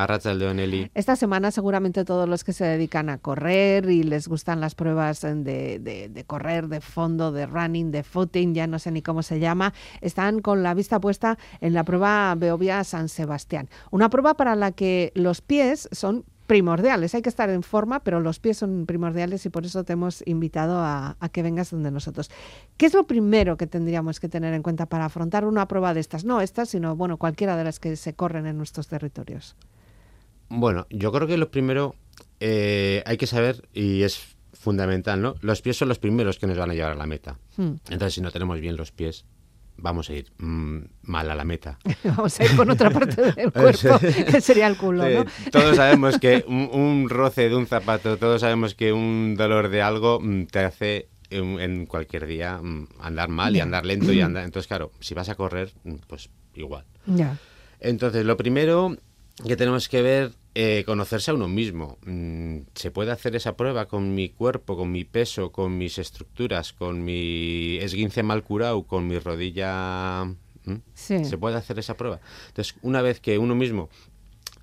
A Oneli. Esta semana seguramente todos los que se dedican a correr y les gustan las pruebas de, de, correr, de fondo, de running, de footing, ya no sé ni cómo se llama, están con la vista puesta en la prueba Beovia San Sebastián. Una prueba para la que los pies son primordiales. Hay que estar en forma, pero los pies son primordiales y por eso te hemos invitado a, que vengas donde nosotros. ¿Qué es lo primero que tendríamos que tener en cuenta para afrontar una prueba de estas? No estas, sino bueno, cualquiera de las que se corren en nuestros territorios. Bueno, yo creo que lo primero eh, hay que saber, y es fundamental, ¿no? Los pies son los primeros que nos van a llevar a la meta. Hmm. Entonces, si no tenemos bien los pies, vamos a ir mm, mal a la meta. vamos a ir con otra parte del cuerpo, que sería el culo, ¿no? todos sabemos que un, roce de un zapato, todos sabemos que un dolor de algo mm, te hace en, cualquier día mm, andar mal y andar lento y andar... Entonces, claro, si vas a correr, pues igual. Ya. Entonces, lo primero que tenemos que ver eh, conocerse a uno mismo. Mm, ¿Se puede hacer esa prueba con mi cuerpo, con mi peso, con mis estructuras, con mi esguince mal curado, con mi rodilla? ¿Mm? ¿Se puede hacer esa prueba? Entonces, una vez que uno mismo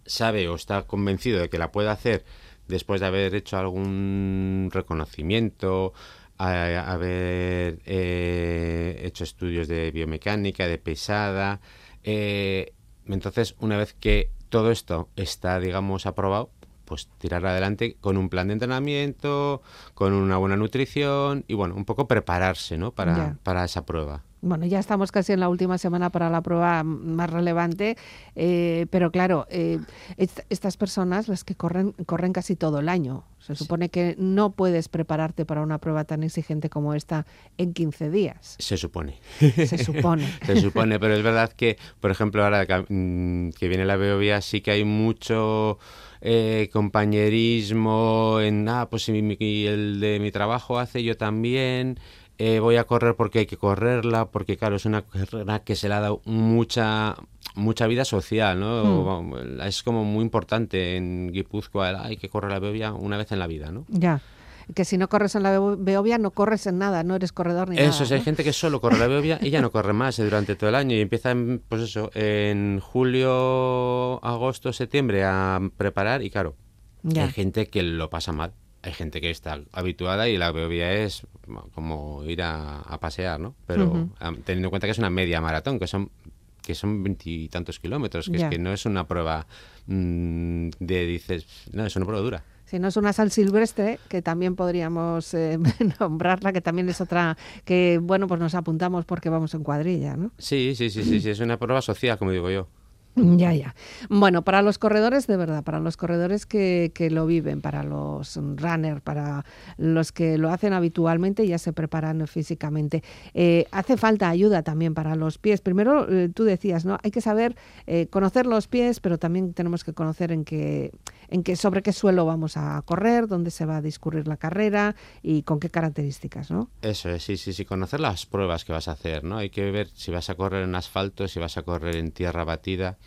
sabe o está convencido de que la puede hacer después de haber hecho algún reconocimiento, haber eh, hecho estudios de biomecánica, de pesada, eh, entonces una vez que todo esto está, digamos, aprobado, pues tirar adelante con un plan de entrenamiento, con una buena nutrición y bueno, un poco prepararse, ¿no? Para, para esa prueba. Bueno, ya estamos casi en la última semana para la prueba más relevante, eh, pero claro, eh, estas personas, las que corren, corren casi todo el año. Se supone que no puedes prepararte para una prueba tan exigente como esta en 15 días. Se supone. Se supone. Se supone, pero es verdad que, por ejemplo, ahora que mm, viene la Beovia, sí que hay mucho... Eh, compañerismo en ah pues si el de mi trabajo hace yo también eh, voy a correr porque hay que correrla, porque claro, es una carrera que se le ha dado mucha mucha vida social, ¿no? Hmm. Es como muy importante en Guipúzcoa, hay que correr la Beovia una vez en la vida, ¿no? Ya. Que si no corres en la Beovia no corres en nada, no eres corredor ni nada. Eso, es, hay gente que solo corre la Beovia y ya no corre más durante todo el año y empieza, en, pues eso, en julio, agosto, septiembre a preparar y claro, hay gente que lo pasa mal hay gente que está habituada y la Beovia es como ir a, pasear, ¿no? Pero teniendo en cuenta que es una media maratón, que son que son veintitantos kilómetros, que es que no es una prueba mm, de dices, no, es una prueba dura. Si no es una sal silvestre, que también podríamos eh, nombrarla, que también es otra que, bueno, pues nos apuntamos porque vamos en cuadrilla, ¿no? Sí, sí, sí, sí, sí es una prueba social, como digo yo. Ya, ya. Bueno, para los corredores, de verdad, para los corredores que, que, lo viven, para los runners, para los que lo hacen habitualmente y ya se preparan físicamente, eh, hace falta ayuda también para los pies. Primero, eh, tú decías, ¿no? Hay que saber eh, conocer los pies, pero también tenemos que conocer en qué, en qué, sobre qué suelo vamos a correr, dónde se va a discurrir la carrera y con qué características, ¿no? Eso es, sí, sí, sí, conocer las pruebas que vas a hacer, ¿no? Hay que ver si vas a correr en asfalto, si vas a correr en tierra batida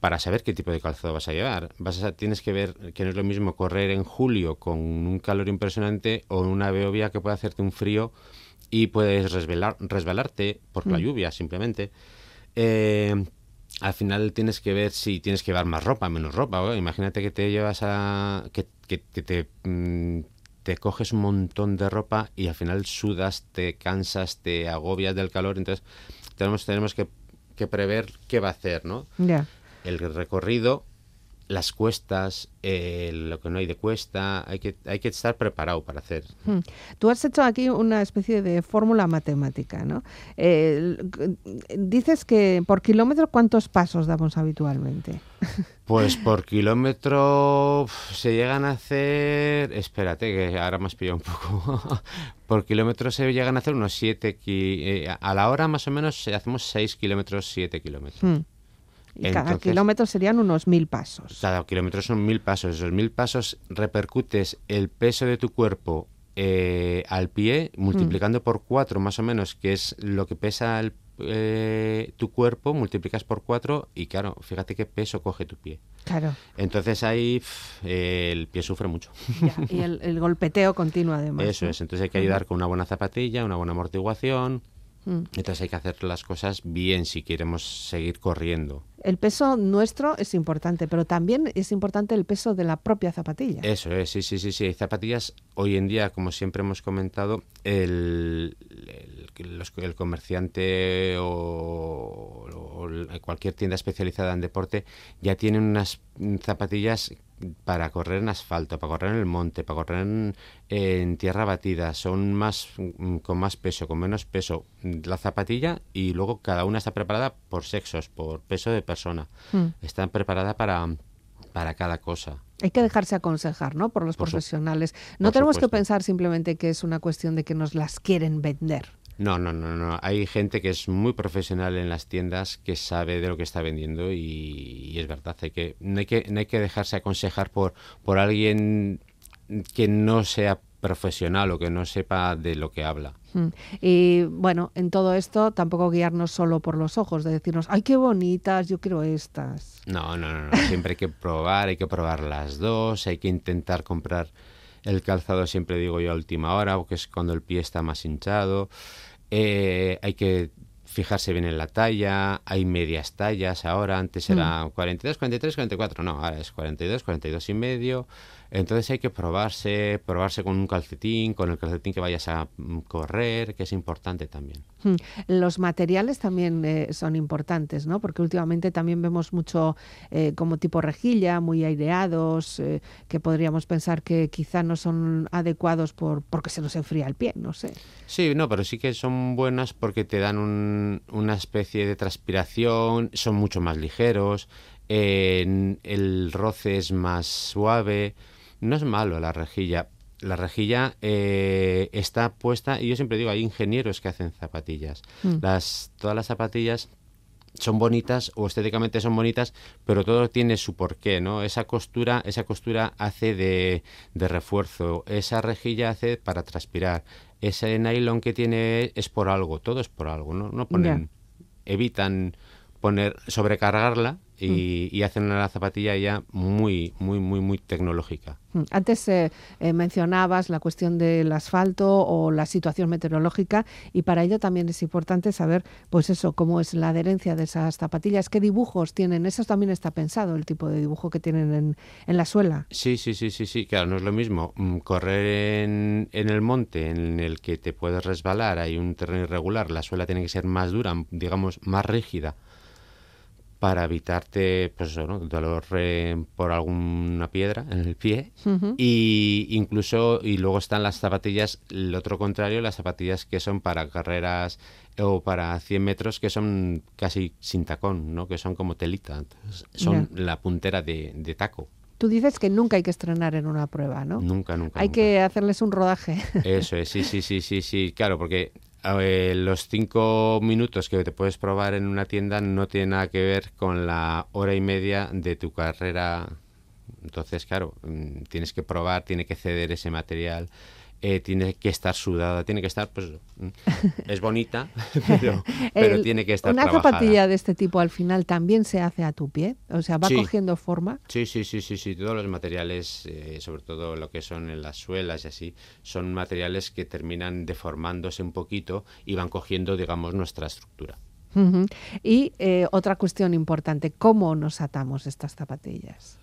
para saber qué tipo de calzado vas a llevar. Vas a, tienes que ver que no es lo mismo correr en julio con un calor impresionante o una beovia que puede hacerte un frío y puedes resbalar, resbalarte por la mm. lluvia simplemente. Eh, al final tienes que ver si tienes que llevar más ropa, menos ropa. Imagínate que te llevas a... que, que, te, mm, te coges un montón de ropa y al final sudas, te cansas, te agobias del calor. Entonces tenemos, tenemos que, que prever qué va a hacer, ¿no? Ya el recorrido, las cuestas, lo que no hay de cuesta, hay que, hay que estar preparado para hacer. Hmm. Tú has hecho aquí una especie de fórmula matemática, ¿no? dices que por kilómetro, ¿cuántos pasos damos habitualmente? Pues por kilómetro se llegan a hacer, espérate que ahora me has pillado un poco, por kilómetro se llegan a hacer unos 7, eh, a la hora más o menos hacemos 6 kilómetros, 7 kilómetros. Hmm. Y cada kilómetro serían unos mil pasos. Cada kilómetro son mil pasos. Esos mil pasos repercutes el peso de tu cuerpo eh, al pie, multiplicando mm. por cuatro más o menos, que es lo que pesa eh, tu cuerpo, multiplicas por cuatro y claro, fíjate qué peso coge tu pie. Claro. Entonces ahí el pie sufre mucho. y el, golpeteo continuo además. Eso es, entonces hay que ayudar con una buena zapatilla, una buena amortiguación, Mm. Entonces hay que hacer las cosas bien si queremos seguir corriendo. El peso nuestro es importante, pero también es importante el peso de la propia zapatilla. Eso es, sí, sí, sí, sí. Hay zapatillas, hoy en día, como siempre hemos comentado, el, el, comerciante o, o, cualquier tienda especializada en deporte ya tienen unas zapatillas para correr en asfalto, para correr en el monte, para correr en, tierra batida, son más mm, con más peso, con menos peso la zapatilla y luego cada una está preparada por sexos, por peso de persona. Mm. Están preparadas para para cada cosa. Hay que dejarse aconsejar, ¿no? Por los profesionales. No tenemos que pensar simplemente que es una cuestión de que nos las quieren vender. No, no, no, no. Hay gente que es muy profesional en las tiendas que sabe de lo que está vendiendo y, es verdad. Hay que, no, hay que, no hay que dejarse aconsejar por, por alguien que no sea profesional o que no sepa de lo que habla. Mm. Y bueno, en todo esto tampoco guiarnos solo por los ojos, de decirnos, ay, qué bonitas, yo quiero estas. No, no, no, no. siempre hay que probar, hay que probar las dos, hay que intentar comprar el calzado, siempre digo yo a última hora, porque es cuando el pie está más hinchado. Eh, hay que fijarse bien en la talla, hay medias tallas ahora, antes era 42, 43, 44, no, ahora es 42, 42 y medio, entonces hay que probarse, probarse con un calcetín, con el calcetín que vayas a mm, correr, que es importante también. Hmm. Los materiales también eh, son importantes, ¿no? Porque últimamente también vemos mucho eh, como tipo rejilla, muy aireados, eh, que podríamos pensar que quizá no son adecuados por porque se nos enfría el pie, no sé. Sí, no, pero sí que son buenas porque te dan una especie de transpiración, son mucho más ligeros, el roce es más suave no es malo la rejilla. La rejilla eh, está puesta, y yo siempre digo, hay ingenieros que hacen zapatillas. Mm. Las, todas las zapatillas son bonitas o estéticamente son bonitas, pero todo tiene su porqué, ¿no? Esa costura, esa costura hace de, de refuerzo, esa rejilla hace para transpirar, ese nylon que tiene es por algo, todo es por algo, ¿no? No ponen, evitan poner, sobrecargarla y, y, hacen una zapatilla ya muy, muy, muy, muy tecnológica. Mm, antes eh, eh, mencionabas la cuestión del asfalto o la situación meteorológica y para ello también es importante saber, pues eso, cómo es la adherencia de esas zapatillas, qué dibujos tienen. Eso también está pensado, el tipo de dibujo que tienen en, en la suela. Sí, sí, sí, sí, sí, claro, no es lo mismo mm, correr en, en el monte en el que te puedes resbalar, hay un terreno irregular, la suela tiene que ser más dura, digamos, más rígida para evitarte pues eso, ¿no? dolor eh, por alguna piedra en el pie y incluso y luego están las zapatillas el otro contrario las zapatillas que son para carreras o para 100 metros que son casi sin tacón no que son como telita son la puntera de, taco Tú dices que nunca hay que estrenar en una prueba, ¿no? Nunca, nunca. Hay que hacerles un rodaje. Eso es, sí, sí, sí, sí, sí, claro, porque los cinco minutos que te puedes probar en una tienda no tiene nada que ver con la hora y media de tu carrera. Entonces, claro, mm, tienes que probar, tiene que ceder ese material eh, tiene que estar sudada, tiene que estar, pues, mm, es bonita, pero, tiene que estar Una zapatilla de este tipo al final también se hace a tu pie, o sea, va cogiendo forma. Sí, sí, sí, sí, sí, todos los materiales, eh, sobre todo lo que son en las suelas y así, son materiales que terminan deformándose un poquito y van cogiendo, digamos, nuestra estructura. Y eh, otra cuestión importante, ¿cómo nos atamos estas zapatillas?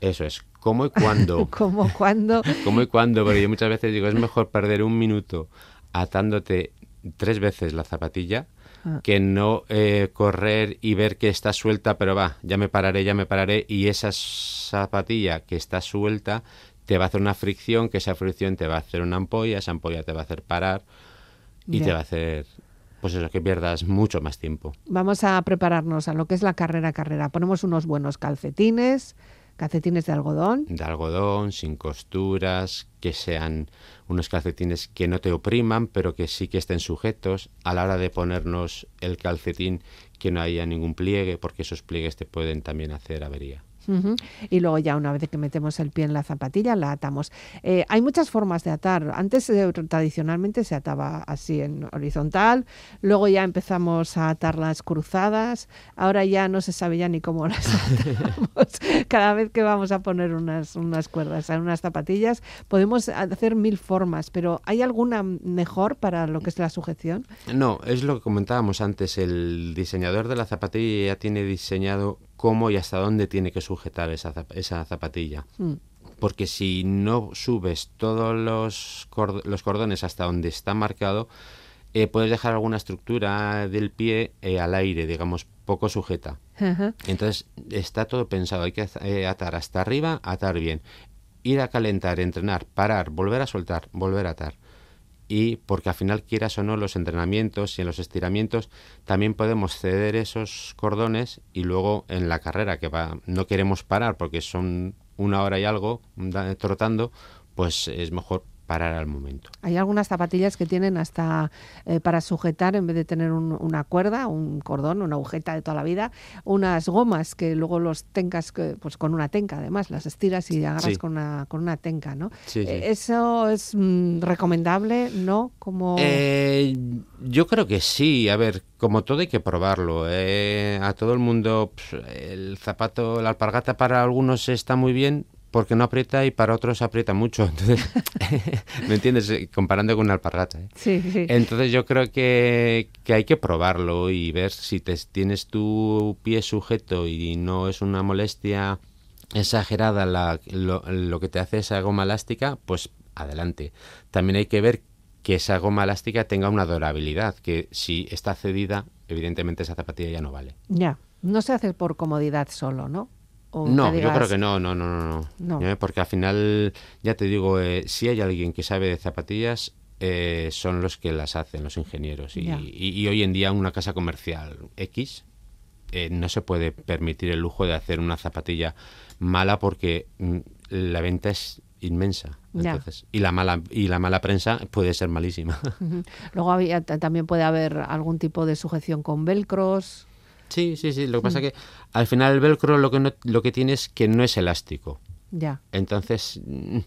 Eso es, ¿cómo y cuándo? ¿Cómo, cuándo? ¿Cómo y cuándo? Porque yo muchas veces digo, es mejor perder un minuto atándote tres veces la zapatilla ah. que no eh, correr y ver que está suelta, pero va, ya me pararé, ya me pararé, y esa zapatilla que está suelta te va a hacer una fricción, que esa fricción te va a hacer una ampolla, esa ampolla te va a hacer parar y te va a hacer pues eso, que pierdas mucho más tiempo. Vamos a prepararnos a lo que es la carrera carrera. Ponemos unos buenos calcetines, calcetines de algodón. De algodón, sin costuras, que sean unos calcetines que no te opriman, pero que sí que estén sujetos. A la hora de ponernos el calcetín, que no haya ningún pliegue, porque esos pliegues te pueden también hacer avería. Y luego ya una vez que metemos el pie en la zapatilla, la atamos. Eh, hay muchas formas de atar. Antes eh, tradicionalmente se ataba así en horizontal, luego ya empezamos a atar las cruzadas, ahora ya no se sabe ya ni cómo las atamos. Cada vez que vamos a poner unas, unas cuerdas en unas zapatillas, podemos hacer mil formas, pero ¿hay alguna mejor para lo que es la sujeción? No, es lo que comentábamos antes, el diseñador de la zapatilla ya tiene diseñado cómo y hasta dónde tiene que sujetar esa, esa zapatilla. Mm. Porque si no subes todos los, los cordones hasta donde está marcado, eh, puedes dejar alguna estructura del pie eh, al aire, digamos, poco sujeta. Entonces está todo pensado, hay que eh, atar hasta arriba, atar bien. Ir a calentar, entrenar, parar, volver a soltar, volver a atar y porque al final quieras o no los entrenamientos y en los estiramientos también podemos ceder esos cordones y luego en la carrera que va no queremos parar porque son una hora y algo trotando pues es mejor parar al momento. Hay algunas zapatillas que tienen hasta eh, para sujetar, en vez de tener una cuerda, un cordón, una agujeta de toda la vida, unas gomas que luego los tengas pues con una tenca, además, las estiras y agarras con, una, con una tenca, ¿no? Eh, ¿Eso es mm, recomendable, no? Como... Eh, yo creo que sí, a ver, como todo hay que probarlo. a todo el mundo pues, el zapato, la alpargata para algunos está muy bien, porque no aprieta y para otros aprieta mucho. Entonces, ¿me entiendes? Comparando con una alpargata. ¿eh? Sí, sí. Entonces yo creo que, hay que probarlo y ver si te, tienes tu pie sujeto y no es una molestia exagerada la, lo, lo que te hace esa goma elástica, pues adelante. También hay que ver que esa goma elástica tenga una durabilidad, que si está cedida, evidentemente esa zapatilla ya no vale. Ya, no se hace por comodidad solo, ¿no? No, yo creo que no, no, no, no. no. ¿Eh? Porque al final, ya te digo, eh, si hay alguien que sabe de zapatillas, eh, son los que las hacen, los ingenieros. Y, y, hoy en día una casa comercial X no se puede permitir el lujo de hacer una zapatilla mala porque mm, la venta es inmensa. Entonces, y la mala y la mala prensa puede ser malísima. Luego había, también puede haber algún tipo de sujeción con velcros. Sí, sí, sí. Lo que pasa es mm. que al final el velcro lo que, no, lo que tiene es que no es elástico. Ya. Entonces, mm,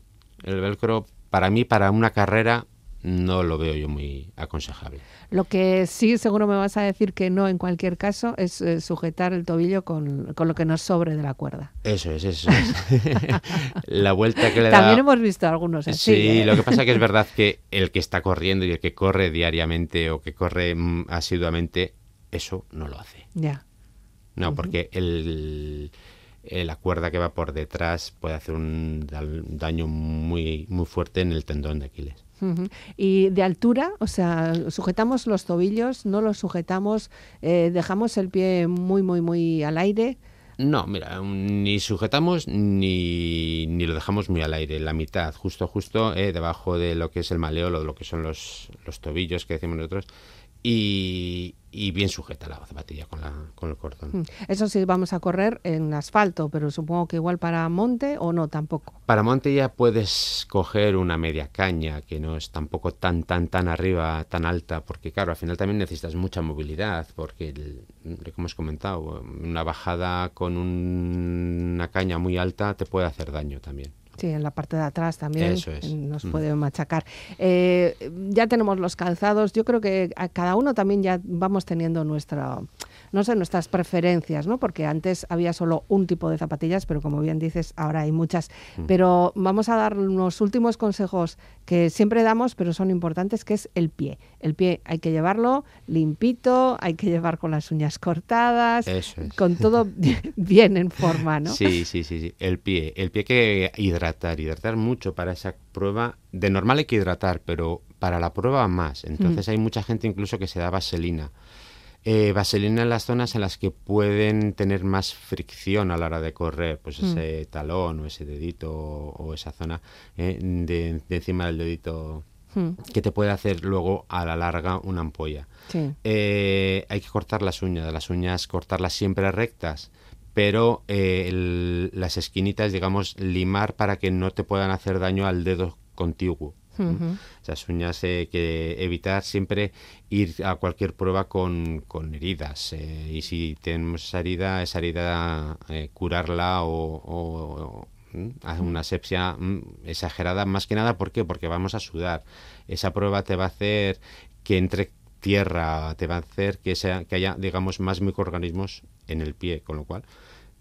el velcro para mí, para una carrera, no lo veo yo muy aconsejable. Lo que sí, seguro me vas a decir que no en cualquier caso, es eh, sujetar el tobillo con, lo que nos sobre de la cuerda. Eso es, eso es. la vuelta que le da... También hemos visto algunos así. Sí, ¿eh? lo que pasa que es verdad que el que está corriendo y el que corre diariamente o que corre mm, asiduamente eso no lo hace. Ya. No, porque el, la cuerda que va por detrás puede hacer un daño muy, muy fuerte en el tendón de Aquiles. Y de altura, o sea, sujetamos los tobillos, no los sujetamos, eh, dejamos el pie muy, muy, muy al aire. No, mira, ni sujetamos ni, ni lo dejamos muy al aire, la mitad, justo, justo eh, debajo de lo que es el maleolo, lo que son los, los tobillos que decimos nosotros, y, bien sujeta la zapatilla con, la, con el cordón. Mm. Eso sí, vamos a correr en asfalto, pero supongo que igual para monte o no tampoco. Para monte ya puedes coger una media caña, que no es tampoco tan, tan, tan arriba, tan alta, porque claro, al final también necesitas mucha movilidad, porque, como hemos comentado, una bajada con una caña muy alta te puede hacer daño también. Sí, en la parte de atrás también nos puede machacar. Eh, ya tenemos los calzados. Yo creo que a cada uno también ya vamos teniendo nuestra no sé, nuestras preferencias, ¿no? Porque antes había solo un tipo de zapatillas, pero como bien dices, ahora hay muchas. Mm. Pero vamos a dar unos últimos consejos que siempre damos, pero son importantes, que es el pie. El pie hay que llevarlo limpito, hay que llevar con las uñas cortadas, con todo bien en forma, ¿no? Sí, sí, sí, sí. El pie, el pie hay que hidratar, hidratar mucho para esa prueba. De normal hay que hidratar, pero para la prueba más. Entonces mm. hay mucha gente incluso que se da vaselina eh, vaselina en las zonas en las que pueden tener más fricción a la hora de correr, pues mm. ese talón o ese dedito o, esa zona eh, de, encima del dedito mm. que te puede hacer luego a la larga una ampolla. Eh, hay que cortar las uñas, las uñas cortarlas siempre rectas, pero las esquinitas, digamos, limar para que no te puedan hacer daño al dedo contiguo. Esas uñas eh, que evitar siempre ir a cualquier prueba con, heridas. Eh, y si tenemos esa herida, esa herida eh, curarla o, una asepsia exagerada, más que nada, ¿por qué? Porque vamos a sudar. Esa prueba te va a hacer que entre tierra, te va a hacer que, sea, que haya, digamos, más microorganismos en el pie, con lo cual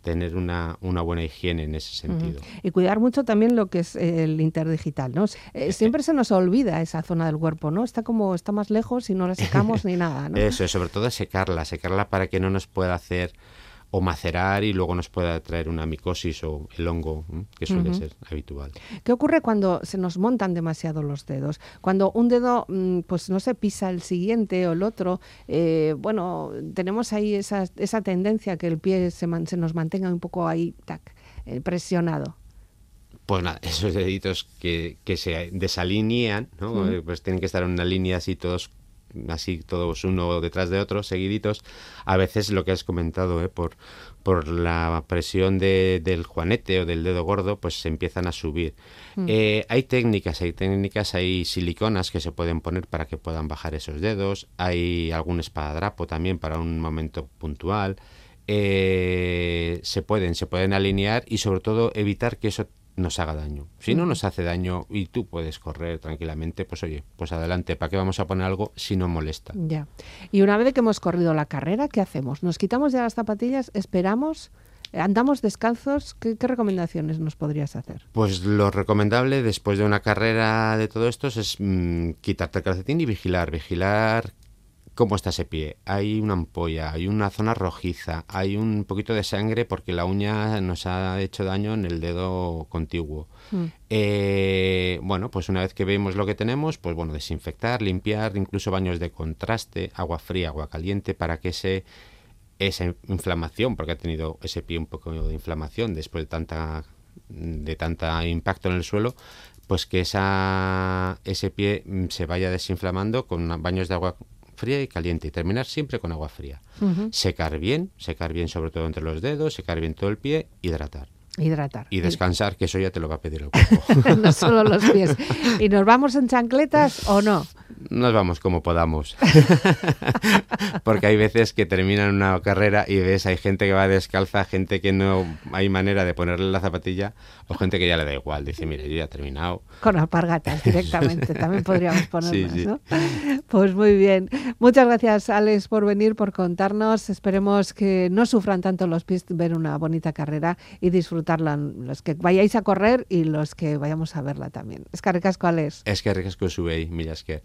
tener una, una buena higiene en ese sentido. Y cuidar mucho también lo que es el interdigital, ¿no? Eh, siempre se nos olvida esa zona del cuerpo, ¿no? Está como, está más lejos y no la secamos ni nada, ¿no? Eso, sobre todo secarla, secarla para que no nos pueda hacer o macerar y luego nos pueda traer una micosis o el hongo, que suele ser habitual. ¿Qué ocurre cuando se nos montan demasiado los dedos? Cuando un dedo, mm, pues no se pisa el siguiente o el otro, eh, bueno, tenemos ahí esa, esa tendencia que el pie se, se nos mantenga un poco ahí, tac, eh, presionado. Pues nada, esos deditos que, que se desalinean, ¿no? pues tienen que estar en una línea así todos así todos uno detrás de otro, seguiditos, a veces lo que has comentado, ¿eh? por, por la presión de, del juanete o del dedo gordo, pues se empiezan a subir. Mm. Eh, hay técnicas, hay técnicas, hay siliconas que se pueden poner para que puedan bajar esos dedos, hay algún espadadrapo también para un momento puntual. Eh, se pueden, se pueden alinear y sobre todo evitar que eso nos haga daño. Si no nos hace daño y tú puedes correr tranquilamente, pues oye, pues adelante, ¿para qué vamos a poner algo si no molesta? Ya. Y una vez que hemos corrido la carrera, ¿qué hacemos? ¿Nos quitamos ya las zapatillas? ¿Esperamos? ¿Andamos descalzos? ¿Qué, recomendaciones nos podrías hacer? Pues lo recomendable después de una carrera de todo esto es mm, quitarte el calcetín y vigilar, vigilar cómo está ese pie. Hay una ampolla, hay una zona rojiza, hay un poquito de sangre porque la uña nos ha hecho daño en el dedo contiguo. Mm. Eh, bueno, pues una vez que vemos lo que tenemos, pues bueno, desinfectar, limpiar, incluso baños de contraste, agua fría, agua caliente, para que ese, esa inflamación, porque ha tenido ese pie un poco de inflamación después de tanta de tanta impacto en el suelo, pues que esa, ese pie mm, se vaya desinflamando con baños de agua fría y caliente y terminar siempre con agua fría. Secar bien, secar bien sobre todo entre los dedos, secar bien todo el pie, hidratar. Hidratar. Y descansar, que eso ya te lo va a pedir el cuerpo. no solo los pies. ¿Y nos vamos en chancletas o no? Nos vamos como podamos. Porque hay veces que terminan una carrera y ves, hay gente que va descalza, gente que no hay manera de ponerle la zapatilla, o gente que ya le da igual, dice, mire, yo ya he terminado. Con alpargatas directamente, también podríamos ponerlas, ¿no? Pues muy bien. Muchas gracias, Alex, por venir, por contarnos. Esperemos que no sufran tanto los pies ver una bonita carrera y disfrutarla, los que vayáis a correr y los que vayamos a verla también. Es que ricasco, Alex. Es que ricasco subei, Millasker.